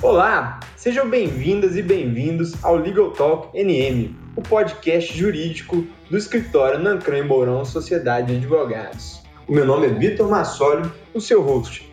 Olá, sejam bem-vindas e bem-vindos ao Legal Talk NM, o podcast jurídico do escritório Nancran Mourão Sociedade de Advogados. O meu nome é Vitor Massoli, o seu host.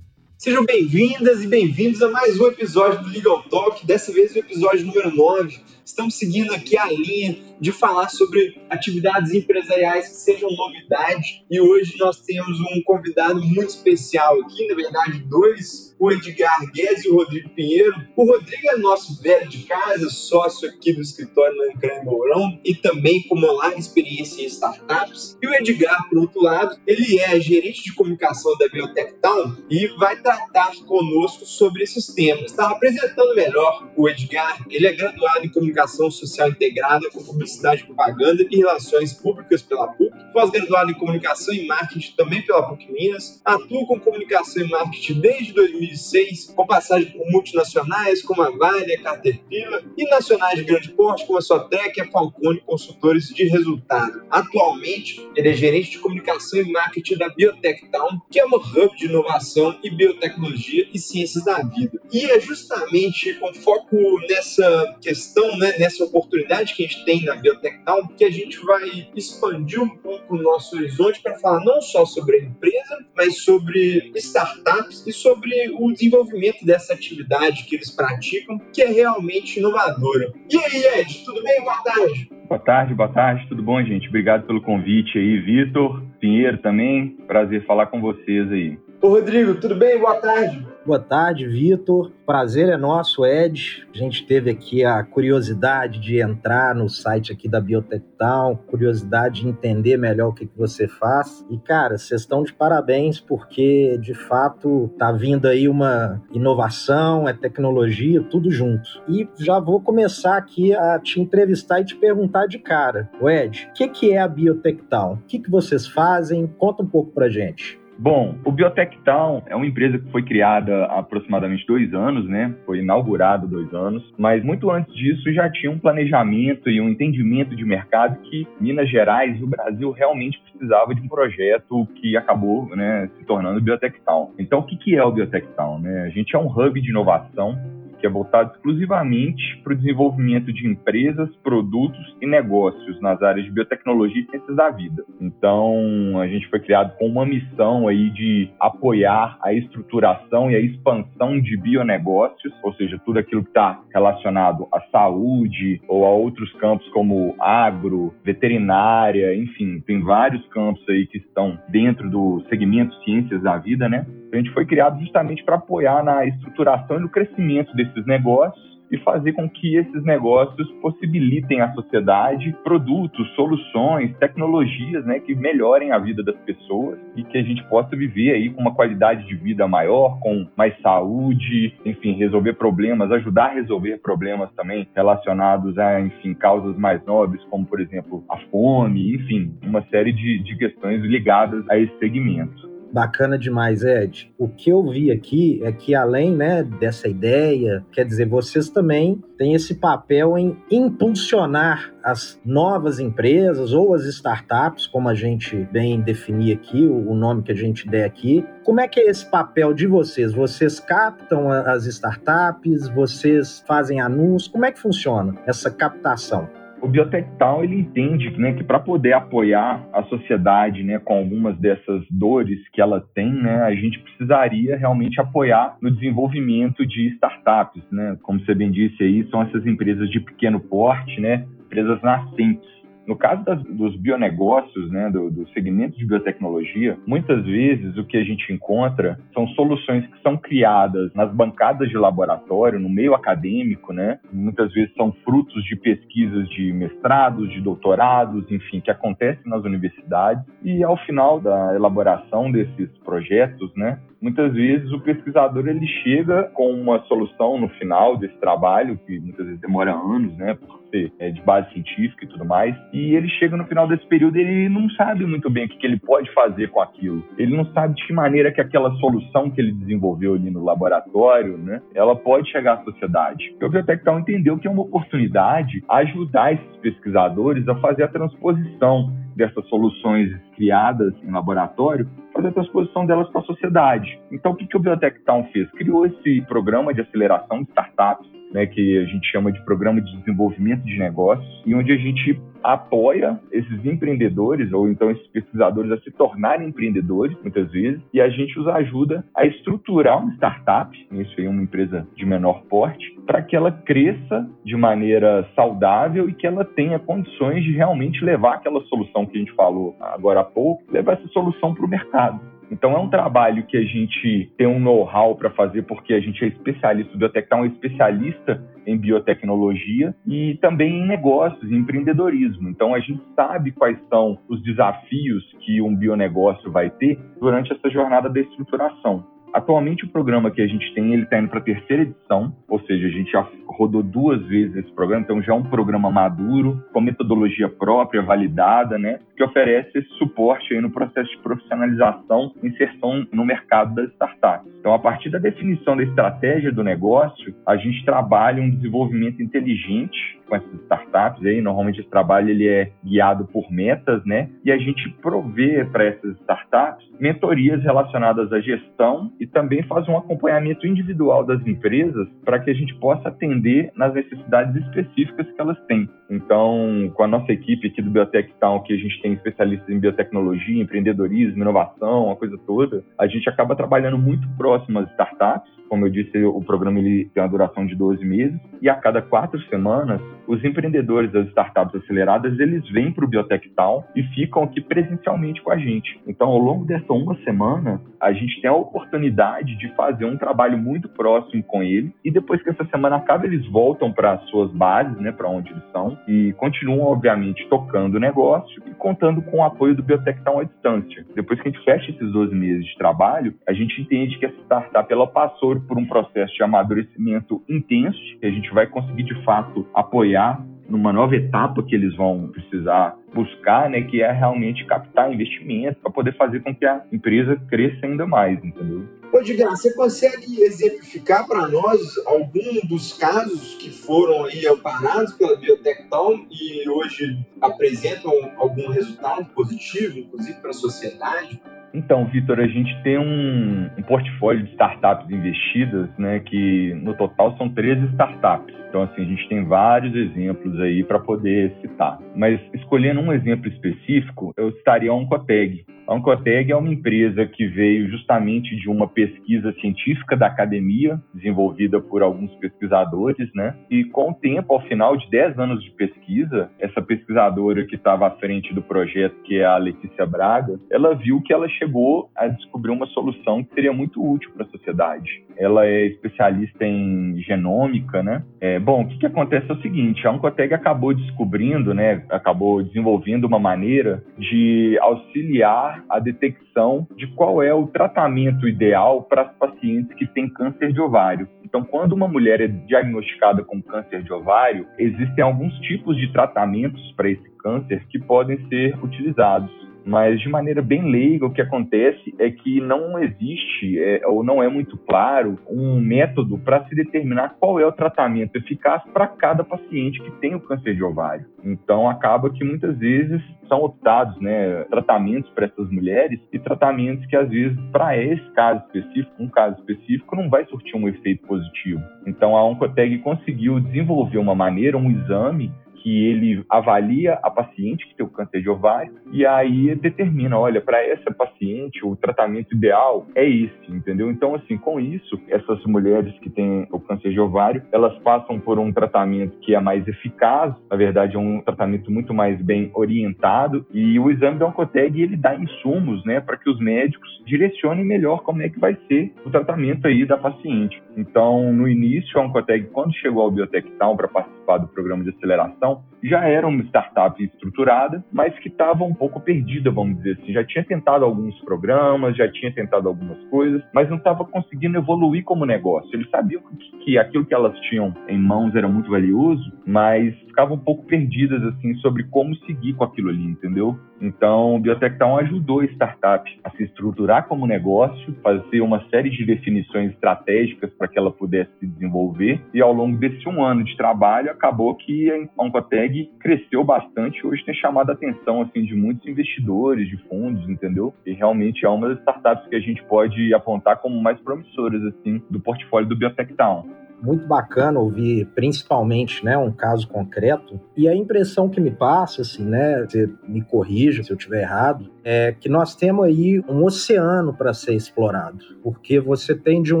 Sejam bem-vindas e bem-vindos a mais um episódio do Legal Talk, dessa vez o episódio número 9. Estamos seguindo aqui a linha de falar sobre atividades empresariais que sejam novidade. E hoje nós temos um convidado muito especial aqui, na verdade, dois, o Edgar Guedes e o Rodrigo Pinheiro. O Rodrigo é nosso velho de casa, sócio aqui do escritório na Ancrã Mourão e também com uma larga experiência em startups. E o Edgar, por outro lado, ele é gerente de comunicação da Biotech Town e vai tratar conosco sobre esses temas. Está apresentando melhor o Edgar, ele é graduado em comunicação social integrada com Publicidade, Propaganda e Relações Públicas pela PUC, pós-graduado em Comunicação e Marketing também pela PUC Minas, atua com Comunicação e Marketing desde 2006, com passagem por multinacionais como a Vale, a Caterpillar e nacionais de grande porte como a Sotrec e a Falcone Consultores de Resultado. Atualmente, ele é gerente de Comunicação e Marketing da Biotech Town, que é uma hub de inovação e biotecnologia e ciências da vida. E é justamente com foco nessa questão, né, nessa oportunidade que a gente tem na Biotech Town, que a gente vai expandir um pouco o nosso horizonte para falar não só sobre a empresa, mas sobre startups e sobre o desenvolvimento dessa atividade que eles praticam, que é realmente inovadora. E aí, Ed, tudo bem? Boa tarde. Boa tarde, boa tarde, tudo bom, gente? Obrigado pelo convite aí, Vitor, Pinheiro também. Prazer falar com vocês aí. Ô, Rodrigo, tudo bem? Boa tarde. Boa tarde, Vitor. Prazer é nosso, Ed. A gente teve aqui a curiosidade de entrar no site aqui da Biotech Town, curiosidade de entender melhor o que, que você faz. E, cara, vocês estão de parabéns porque, de fato, tá vindo aí uma inovação, é tecnologia, tudo junto. E já vou começar aqui a te entrevistar e te perguntar de cara. O Ed, o que, que é a Biotech Town? O que, que vocês fazem? Conta um pouco pra gente. Bom, o Biotech Town é uma empresa que foi criada há aproximadamente dois anos, né? Foi inaugurado dois anos, mas muito antes disso já tinha um planejamento e um entendimento de mercado que Minas Gerais e o Brasil realmente precisava de um projeto que acabou, né, se tornando o Biotech Town. Então, o que é o Biotech Town? Né? A gente é um hub de inovação que é voltado exclusivamente para o desenvolvimento de empresas, produtos e negócios nas áreas de biotecnologia e ciências da vida. Então, a gente foi criado com uma missão aí de apoiar a estruturação e a expansão de bionegócios, ou seja, tudo aquilo que está relacionado à saúde ou a outros campos como agro, veterinária, enfim, tem vários campos aí que estão dentro do segmento ciências da vida, né? A gente foi criado justamente para apoiar na estruturação e no crescimento desses negócios e fazer com que esses negócios possibilitem à sociedade produtos, soluções, tecnologias, né, que melhorem a vida das pessoas e que a gente possa viver aí com uma qualidade de vida maior, com mais saúde, enfim, resolver problemas, ajudar a resolver problemas também relacionados a, enfim, causas mais nobres, como por exemplo a fome, enfim, uma série de, de questões ligadas a esse segmento. Bacana demais, Ed. O que eu vi aqui é que, além né, dessa ideia, quer dizer, vocês também têm esse papel em impulsionar as novas empresas ou as startups, como a gente bem definir aqui, o nome que a gente der aqui. Como é que é esse papel de vocês? Vocês captam as startups? Vocês fazem anúncios? Como é que funciona essa captação? O Biotech Town ele entende né, que para poder apoiar a sociedade né, com algumas dessas dores que ela tem, né, a gente precisaria realmente apoiar no desenvolvimento de startups. Né? Como você bem disse aí, são essas empresas de pequeno porte, né, empresas nascentes. No caso das, dos bionegócios, né, do, do segmento de biotecnologia, muitas vezes o que a gente encontra são soluções que são criadas nas bancadas de laboratório, no meio acadêmico, né? Muitas vezes são frutos de pesquisas de mestrados, de doutorados, enfim, que acontecem nas universidades. E ao final da elaboração desses projetos, né, muitas vezes o pesquisador ele chega com uma solução no final desse trabalho, que muitas vezes demora anos, né, ser é, de base científica e tudo mais, e ele chega no final desse período e ele não sabe muito bem o que, que ele pode fazer com aquilo. Ele não sabe de que maneira que aquela solução que ele desenvolveu ali no laboratório, né, ela pode chegar à sociedade. O Biotectal entendeu que é uma oportunidade ajudar esses pesquisadores a fazer a transposição dessas soluções criadas em laboratório fazer a transposição delas para a sociedade. Então, o que, que o Biotech Town fez? Criou esse programa de aceleração de startups né, que a gente chama de Programa de Desenvolvimento de Negócios, e onde a gente apoia esses empreendedores ou então esses pesquisadores a se tornarem empreendedores, muitas vezes, e a gente os ajuda a estruturar uma startup, isso aí é uma empresa de menor porte, para que ela cresça de maneira saudável e que ela tenha condições de realmente levar aquela solução que a gente falou agora há pouco, levar essa solução para o mercado. Então é um trabalho que a gente tem um know-how para fazer, porque a gente é especialista, o Biotech é um especialista em biotecnologia e também em negócios, em empreendedorismo. Então a gente sabe quais são os desafios que um bionegócio vai ter durante essa jornada da estruturação. Atualmente o programa que a gente tem, ele está indo para a terceira edição, ou seja, a gente já rodou duas vezes esse programa, então já é um programa maduro, com metodologia própria, validada, né, que oferece esse suporte aí no processo de profissionalização inserção no mercado das startups. Então, a partir da definição da estratégia do negócio, a gente trabalha um desenvolvimento inteligente com essas startups aí, normalmente esse trabalho ele é guiado por metas, né? E a gente provê para essas startups mentorias relacionadas à gestão e também faz um acompanhamento individual das empresas para que a gente possa atender nas necessidades específicas que elas têm. Então, com a nossa equipe aqui do Biotech Town, que a gente tem especialistas em biotecnologia, empreendedorismo, inovação, a coisa toda, a gente acaba trabalhando muito próximo às startups. Como eu disse, o programa ele tem uma duração de 12 meses e a cada quatro semanas os empreendedores das startups aceleradas, eles vêm para o Biotech Town e ficam aqui presencialmente com a gente. Então, ao longo dessa uma semana, a gente tem a oportunidade de fazer um trabalho muito próximo com ele e depois que essa semana acaba, eles voltam para suas bases, né, para onde eles são e continuam, obviamente, tocando o negócio e contando com o apoio do Biotech Town à distância. Depois que a gente fecha esses 12 meses de trabalho, a gente entende que essa startup ela passou por um processo de amadurecimento intenso, que a gente vai conseguir, de fato, apoiar numa nova etapa que eles vão precisar buscar, né, que é realmente captar investimento para poder fazer com que a empresa cresça ainda mais, entendeu? Ô, Edgar, você consegue exemplificar para nós algum dos casos que foram aí amparados pela Biotech Town e hoje apresentam algum resultado positivo, inclusive para a sociedade? Então, Vitor, a gente tem um, um, portfólio de startups investidas, né, que no total são 13 startups. Então, assim, a gente tem vários exemplos aí para poder citar. Mas escolhendo um exemplo específico, eu citaria a Oncoteg. A Oncoteg é uma empresa que veio justamente de uma pesquisa científica da academia, desenvolvida por alguns pesquisadores, né? E com o tempo, ao final de 10 anos de pesquisa, essa pesquisadora que estava à frente do projeto, que é a Letícia Braga, ela viu que ela chegou a descobrir uma solução que seria muito útil para a sociedade. Ela é especialista em genômica, né? É, bom, o que, que acontece é o seguinte, a Oncoteg acabou descobrindo, né? Acabou desenvolvendo uma maneira de auxiliar a detecção de qual é o tratamento ideal para as pacientes que têm câncer de ovário. Então, quando uma mulher é diagnosticada com câncer de ovário, existem alguns tipos de tratamentos para esse câncer que podem ser utilizados mas de maneira bem leiga, o que acontece é que não existe é, ou não é muito claro um método para se determinar qual é o tratamento eficaz para cada paciente que tem o câncer de ovário. Então acaba que muitas vezes são optados né, tratamentos para essas mulheres e tratamentos que às vezes para esse caso específico, um caso específico, não vai surtir um efeito positivo. Então a Oncoteg conseguiu desenvolver uma maneira, um exame que ele avalia a paciente que tem o câncer de ovário e aí determina, olha, para essa paciente o tratamento ideal é esse, entendeu? Então, assim, com isso, essas mulheres que têm o câncer de ovário, elas passam por um tratamento que é mais eficaz, na verdade é um tratamento muito mais bem orientado e o exame da Oncoteg ele dá insumos, né, para que os médicos direcionem melhor como é que vai ser o tratamento aí da paciente. Então, no início, a Oncoteg, quando chegou ao Biotech Town para participar do programa de aceleração então, já era uma startup estruturada, mas que estava um pouco perdida, vamos dizer assim. Já tinha tentado alguns programas, já tinha tentado algumas coisas, mas não estava conseguindo evoluir como negócio. Eles sabiam que, que aquilo que elas tinham em mãos era muito valioso, mas ficavam um pouco perdidas assim sobre como seguir com aquilo ali, entendeu? Então, o Biotech Town ajudou a startup a se estruturar como negócio, fazer uma série de definições estratégicas para que ela pudesse se desenvolver. E ao longo desse um ano de trabalho, acabou que a Oncotec Cresceu bastante, hoje tem chamado a atenção assim de muitos investidores, de fundos, entendeu? E realmente é uma das startups que a gente pode apontar como mais promissoras assim do portfólio do Biotech Town muito bacana ouvir, principalmente, né, um caso concreto. E a impressão que me passa, assim, né, você me corrija se eu estiver errado, é que nós temos aí um oceano para ser explorado, porque você tem de um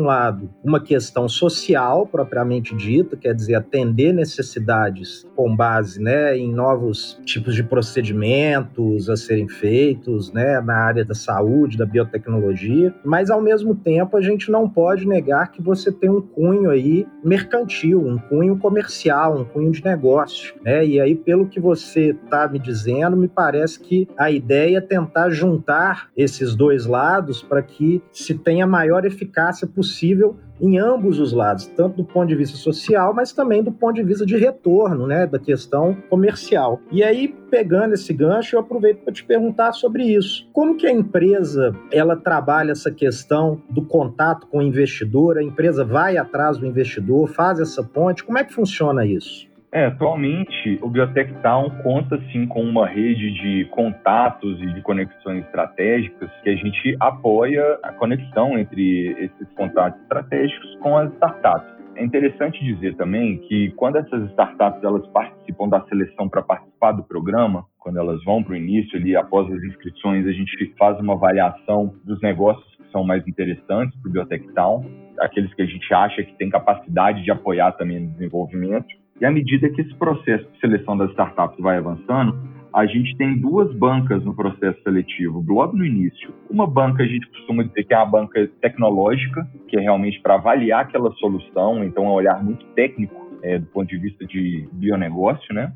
lado uma questão social propriamente dita, quer dizer, atender necessidades com base, né, em novos tipos de procedimentos a serem feitos, né, na área da saúde, da biotecnologia, mas ao mesmo tempo a gente não pode negar que você tem um cunho aí mercantil, um cunho comercial, um cunho de negócio, né? E aí, pelo que você está me dizendo, me parece que a ideia é tentar juntar esses dois lados para que se tenha a maior eficácia possível em ambos os lados, tanto do ponto de vista social, mas também do ponto de vista de retorno, né, da questão comercial. E aí, pegando esse gancho, eu aproveito para te perguntar sobre isso. Como que a empresa ela trabalha essa questão do contato com o investidor? A empresa vai atrás do investidor, faz essa ponte? Como é que funciona isso? É, atualmente o Biotech Town conta sim com uma rede de contatos e de conexões estratégicas que a gente apoia a conexão entre esses contatos estratégicos com as startups. É interessante dizer também que quando essas startups elas participam da seleção para participar do programa, quando elas vão para o início ali após as inscrições, a gente faz uma avaliação dos negócios que são mais interessantes para o Biotech Town, aqueles que a gente acha que tem capacidade de apoiar também no desenvolvimento e à medida que esse processo de seleção das startups vai avançando, a gente tem duas bancas no processo seletivo, logo no início. Uma banca a gente costuma dizer que é a banca tecnológica, que é realmente para avaliar aquela solução, então é um olhar muito técnico é, do ponto de vista de bionegócio, né?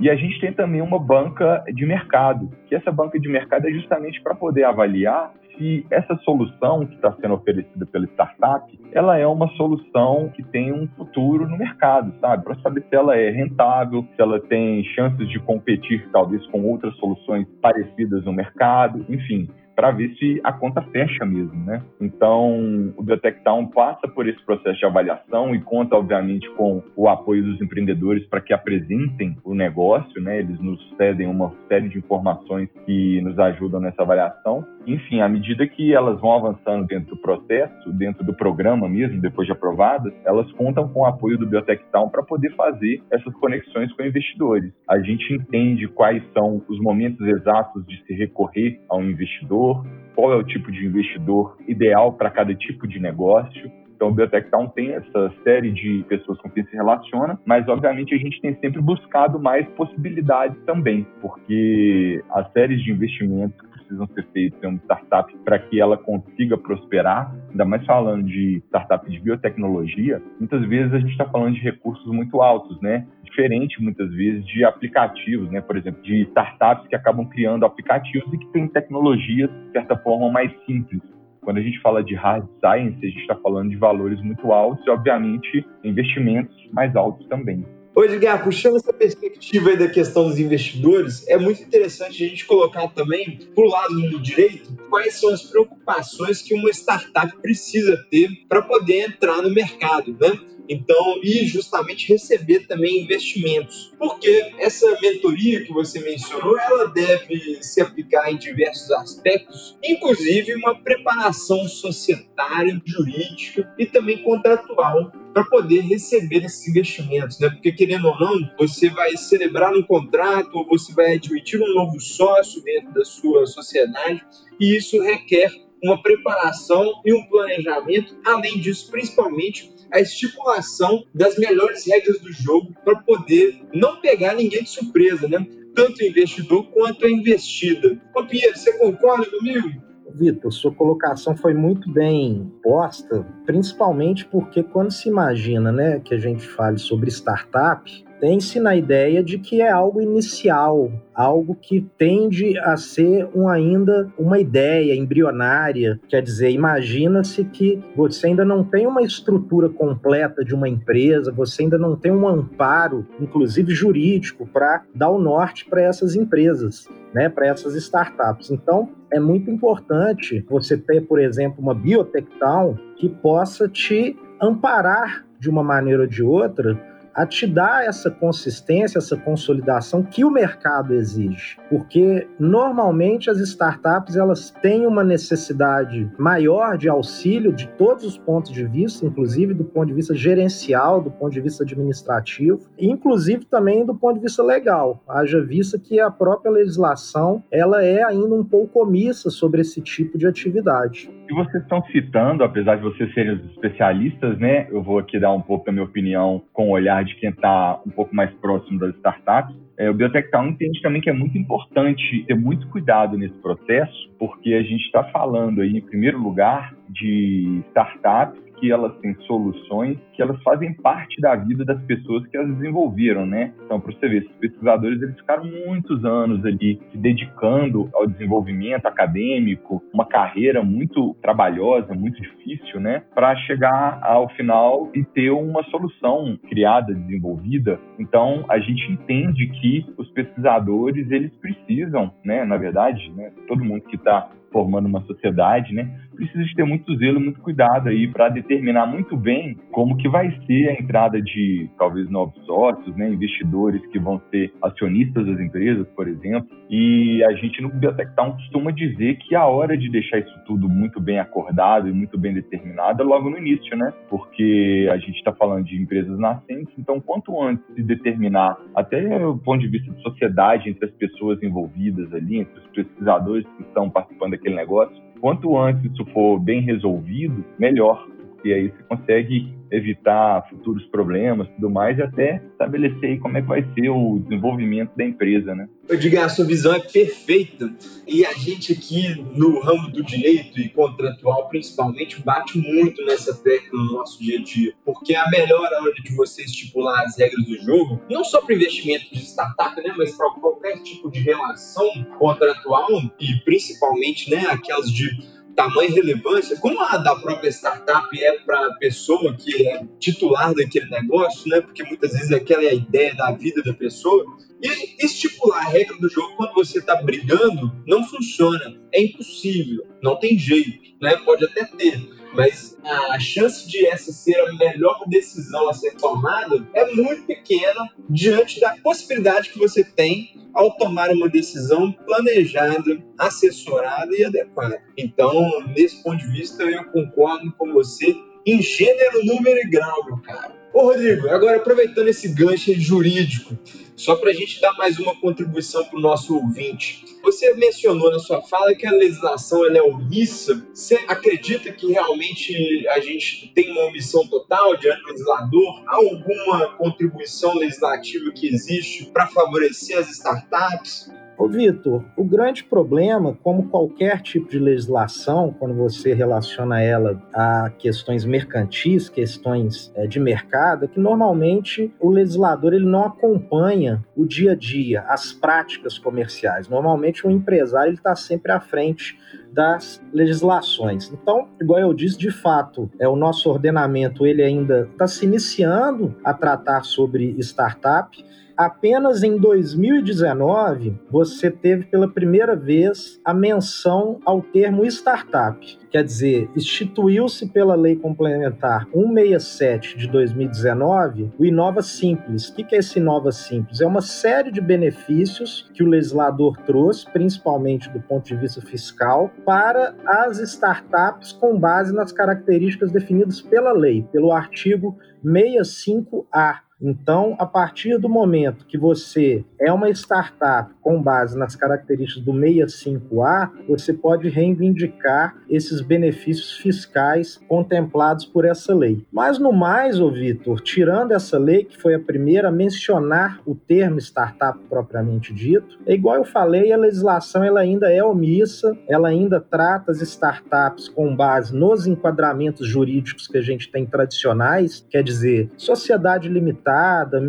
E a gente tem também uma banca de mercado, que essa banca de mercado é justamente para poder avaliar se essa solução que está sendo oferecida pela startup, ela é uma solução que tem um futuro no mercado, sabe? Para saber se ela é rentável, se ela tem chances de competir talvez com outras soluções parecidas no mercado, enfim para ver se a conta fecha mesmo, né? Então, o Biotech Town passa por esse processo de avaliação e conta, obviamente, com o apoio dos empreendedores para que apresentem o negócio, né? Eles nos cedem uma série de informações que nos ajudam nessa avaliação. Enfim, à medida que elas vão avançando dentro do processo, dentro do programa mesmo, depois de aprovadas, elas contam com o apoio do Biotech Town para poder fazer essas conexões com investidores. A gente entende quais são os momentos exatos de se recorrer a um investidor, qual é o tipo de investidor ideal para cada tipo de negócio. Então, o Biotech Town tem essa série de pessoas com quem se relaciona, mas, obviamente, a gente tem sempre buscado mais possibilidades também, porque as séries de investimentos precisam ser feitos em uma startup para que ela consiga prosperar, ainda mais falando de startup de biotecnologia, muitas vezes a gente está falando de recursos muito altos, né? diferente muitas vezes de aplicativos, né? Por exemplo, de startups que acabam criando aplicativos e que têm tecnologias de certa forma mais simples. Quando a gente fala de hard science, a gente está falando de valores muito altos e, obviamente, investimentos mais altos também. Edgar, puxando essa perspectiva da questão dos investidores, é muito interessante a gente colocar também, por lado do direito, quais são as preocupações que uma startup precisa ter para poder entrar no mercado, né? Então, e justamente receber também investimentos. Porque essa mentoria que você mencionou, ela deve se aplicar em diversos aspectos, inclusive uma preparação societária, jurídica e também contratual para poder receber esses investimentos, né? Porque querendo ou não, você vai celebrar um contrato ou você vai admitir um novo sócio dentro da sua sociedade e isso requer uma preparação e um planejamento, além disso, principalmente a estipulação das melhores regras do jogo para poder não pegar ninguém de surpresa, né? Tanto o investidor quanto a investida. Ô Pierre, você concorda comigo? Vitor, sua colocação foi muito bem posta, principalmente porque quando se imagina né, que a gente fale sobre startup, tem-se na ideia de que é algo inicial, algo que tende a ser um, ainda uma ideia embrionária. Quer dizer, imagina-se que você ainda não tem uma estrutura completa de uma empresa, você ainda não tem um amparo, inclusive jurídico, para dar o norte para essas empresas. Né, para essas startups. Então, é muito importante você ter, por exemplo, uma biotech town que possa te amparar de uma maneira ou de outra a te dar essa consistência, essa consolidação que o mercado exige. Porque normalmente as startups elas têm uma necessidade maior de auxílio de todos os pontos de vista, inclusive do ponto de vista gerencial, do ponto de vista administrativo, inclusive também do ponto de vista legal. Haja vista que a própria legislação ela é ainda um pouco omissa sobre esse tipo de atividade. E vocês estão citando, apesar de vocês serem os especialistas, né? Eu vou aqui dar um pouco da minha opinião com o olhar de quem está um pouco mais próximo das startups. É, o Biotech Town entende também que é muito importante ter muito cuidado nesse processo, porque a gente está falando aí, em primeiro lugar, de startups que elas têm soluções que elas fazem parte da vida das pessoas que as desenvolveram, né? Então, para você ver, esses pesquisadores eles ficaram muitos anos ali se dedicando ao desenvolvimento acadêmico, uma carreira muito trabalhosa, muito difícil, né? Para chegar ao final e ter uma solução criada, desenvolvida. Então, a gente entende que os pesquisadores eles precisam, né? Na verdade, né? Todo mundo que está formando uma sociedade, né? Precisa de ter muito zelo, muito cuidado aí para determinar muito bem como que vai ser a entrada de talvez novos sócios, né? Investidores que vão ser acionistas das empresas, por exemplo. E a gente no Biotech Town costuma dizer que a hora de deixar isso tudo muito bem acordado e muito bem determinado é logo no início, né? Porque a gente está falando de empresas nascentes, então quanto antes de determinar, até o ponto de vista de sociedade entre as pessoas envolvidas ali, entre os pesquisadores que estão participando aquele negócio. Quanto antes isso for bem resolvido, melhor. E aí você consegue evitar futuros problemas tudo mais e até estabelecer como é que vai ser o desenvolvimento da empresa, né? Eu digo, a sua visão é perfeita e a gente aqui no ramo do direito e contratual principalmente bate muito nessa tecla no nosso dia a dia, porque a melhor hora de você estipular as regras do jogo, não só para investimento de startup, né, mas para qualquer tipo de relação contratual e principalmente, né, aquelas de tamanho e relevância, como a da própria startup é para a pessoa que é titular daquele negócio, né? Porque muitas vezes aquela é a ideia da vida da pessoa. E estipular a regra do jogo quando você está brigando não funciona, é impossível, não tem jeito, né? Pode até ter, mas a chance de essa ser a melhor decisão a ser tomada é muito pequena diante da possibilidade que você tem ao tomar uma decisão planejada, assessorada e adequada. Então, nesse ponto de vista, eu concordo com você em gênero, número e grau, meu cara. Ô Rodrigo, agora aproveitando esse gancho jurídico, só para a gente dar mais uma contribuição para o nosso ouvinte. Você mencionou na sua fala que a legislação ela é omissa. Você acredita que realmente a gente tem uma omissão total diante do legislador? Há alguma contribuição legislativa que existe para favorecer as startups? Ô, Vitor, o grande problema, como qualquer tipo de legislação, quando você relaciona ela a questões mercantis, questões é, de mercado, é que normalmente o legislador ele não acompanha o dia a dia, as práticas comerciais. Normalmente o empresário está sempre à frente das legislações. Então, igual eu disse, de fato, é o nosso ordenamento ele ainda está se iniciando a tratar sobre startup apenas em 2019 você teve pela primeira vez a menção ao termo startup. Quer dizer, instituiu-se pela Lei Complementar 167 de 2019 o Inova Simples. O que é esse Inova Simples? É uma série de benefícios que o legislador trouxe, principalmente do ponto de vista fiscal, para as startups com base nas características definidas pela lei, pelo artigo 65A então, a partir do momento que você é uma startup com base nas características do 65A, você pode reivindicar esses benefícios fiscais contemplados por essa lei. Mas no mais, ô Vitor, tirando essa lei, que foi a primeira a mencionar o termo startup propriamente dito, é igual eu falei, a legislação ela ainda é omissa, ela ainda trata as startups com base nos enquadramentos jurídicos que a gente tem tradicionais, quer dizer, sociedade limitada,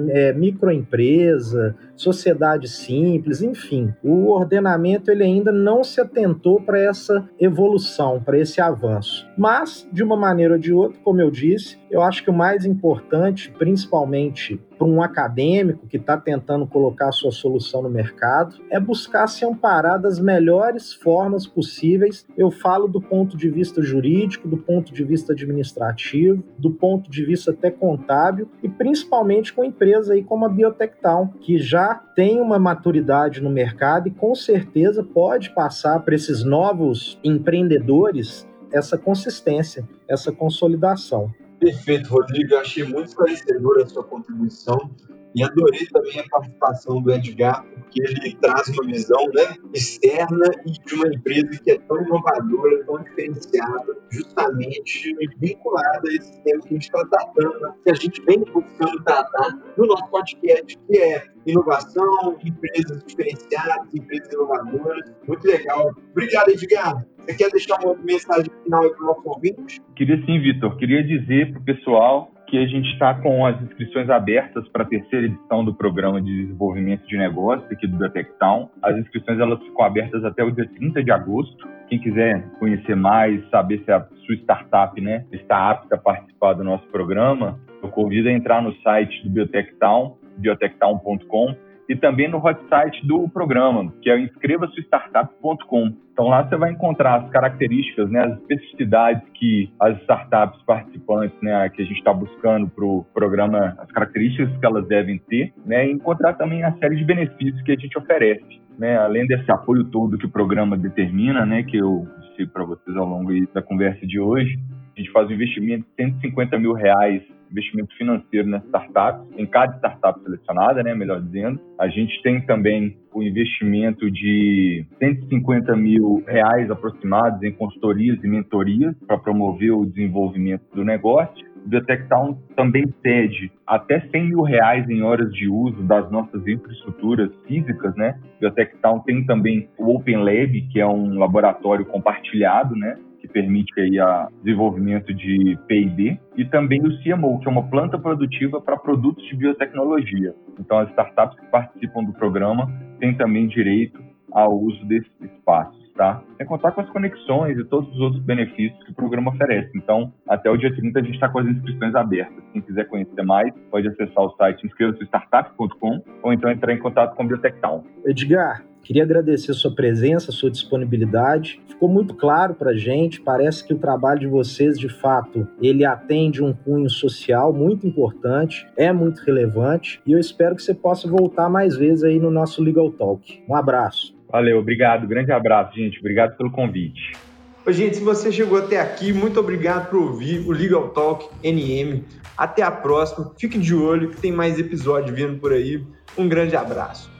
é, microempresa, sociedade simples, enfim. O ordenamento ele ainda não se atentou para essa evolução, para esse avanço. Mas, de uma maneira ou de outra, como eu disse, eu acho que o mais importante, principalmente para um acadêmico que está tentando colocar a sua solução no mercado, é buscar se amparar das melhores formas possíveis. Eu falo do ponto de vista jurídico, do ponto de vista administrativo, do ponto de vista até contábil e principalmente com empresa aí como a Biotectown, que já tem uma maturidade no mercado e com certeza pode passar para esses novos empreendedores essa consistência, essa consolidação. Perfeito, Rodrigo. Achei muito esclarecedora a sua contribuição e adorei também a participação do Edgar, porque ele traz uma visão né, externa e de uma empresa que é tão inovadora, tão diferenciada, justamente vinculada a esse tema que a gente está tratando, que a gente vem buscando tratar no nosso podcast, que é inovação, empresas diferenciadas, empresas inovadoras. Muito legal. Obrigado, Edgar. Você quer deixar uma mensagem final para o nosso ouvinte? Queria sim, Vitor. Queria dizer para o pessoal que a gente está com as inscrições abertas para a terceira edição do programa de desenvolvimento de negócio aqui do Biotechtown. As inscrições elas ficam abertas até o dia 30 de agosto. Quem quiser conhecer mais, saber se a sua startup né, está apta a participar do nosso programa, eu convido a entrar no site do Biotechtown, biotechtown.com e também no hot site do programa, que é inscreva-se-startup.com. Então lá você vai encontrar as características, né, as especificidades que as startups participantes, né, que a gente está buscando para o programa, as características que elas devem ter, né, e encontrar também a série de benefícios que a gente oferece. Né, além desse apoio todo que o programa determina, né, que eu disse para vocês ao longo da conversa de hoje, a gente faz um investimento de 150 mil reais investimento financeiro nas startups, em cada startup selecionada, né, melhor dizendo. A gente tem também o investimento de 150 mil reais aproximados em consultorias e mentorias para promover o desenvolvimento do negócio. O Biotechtown também cede até 100 mil reais em horas de uso das nossas infraestruturas físicas, né? O Biotechtown tem também o Open Lab, que é um laboratório compartilhado, né? Que permite aí a desenvolvimento de P&D, e também o CMO, que é uma planta produtiva para produtos de biotecnologia. Então, as startups que participam do programa têm também direito ao uso desses espaços. Tá? Sem contar com as conexões e todos os outros benefícios que o programa oferece. Então, até o dia 30 a gente está com as inscrições abertas. Quem quiser conhecer mais, pode acessar o site inscreva-se-startup.com ou então entrar em contato com o Biotechtown. Edgar, Queria agradecer sua presença, sua disponibilidade. Ficou muito claro para a gente. Parece que o trabalho de vocês, de fato, ele atende um cunho social muito importante, é muito relevante. E eu espero que você possa voltar mais vezes aí no nosso Legal Talk. Um abraço. Valeu, obrigado. Grande abraço, gente. Obrigado pelo convite. Oi, gente, se você chegou até aqui, muito obrigado por ouvir o Legal Talk NM. Até a próxima. Fique de olho que tem mais episódio vindo por aí. Um grande abraço.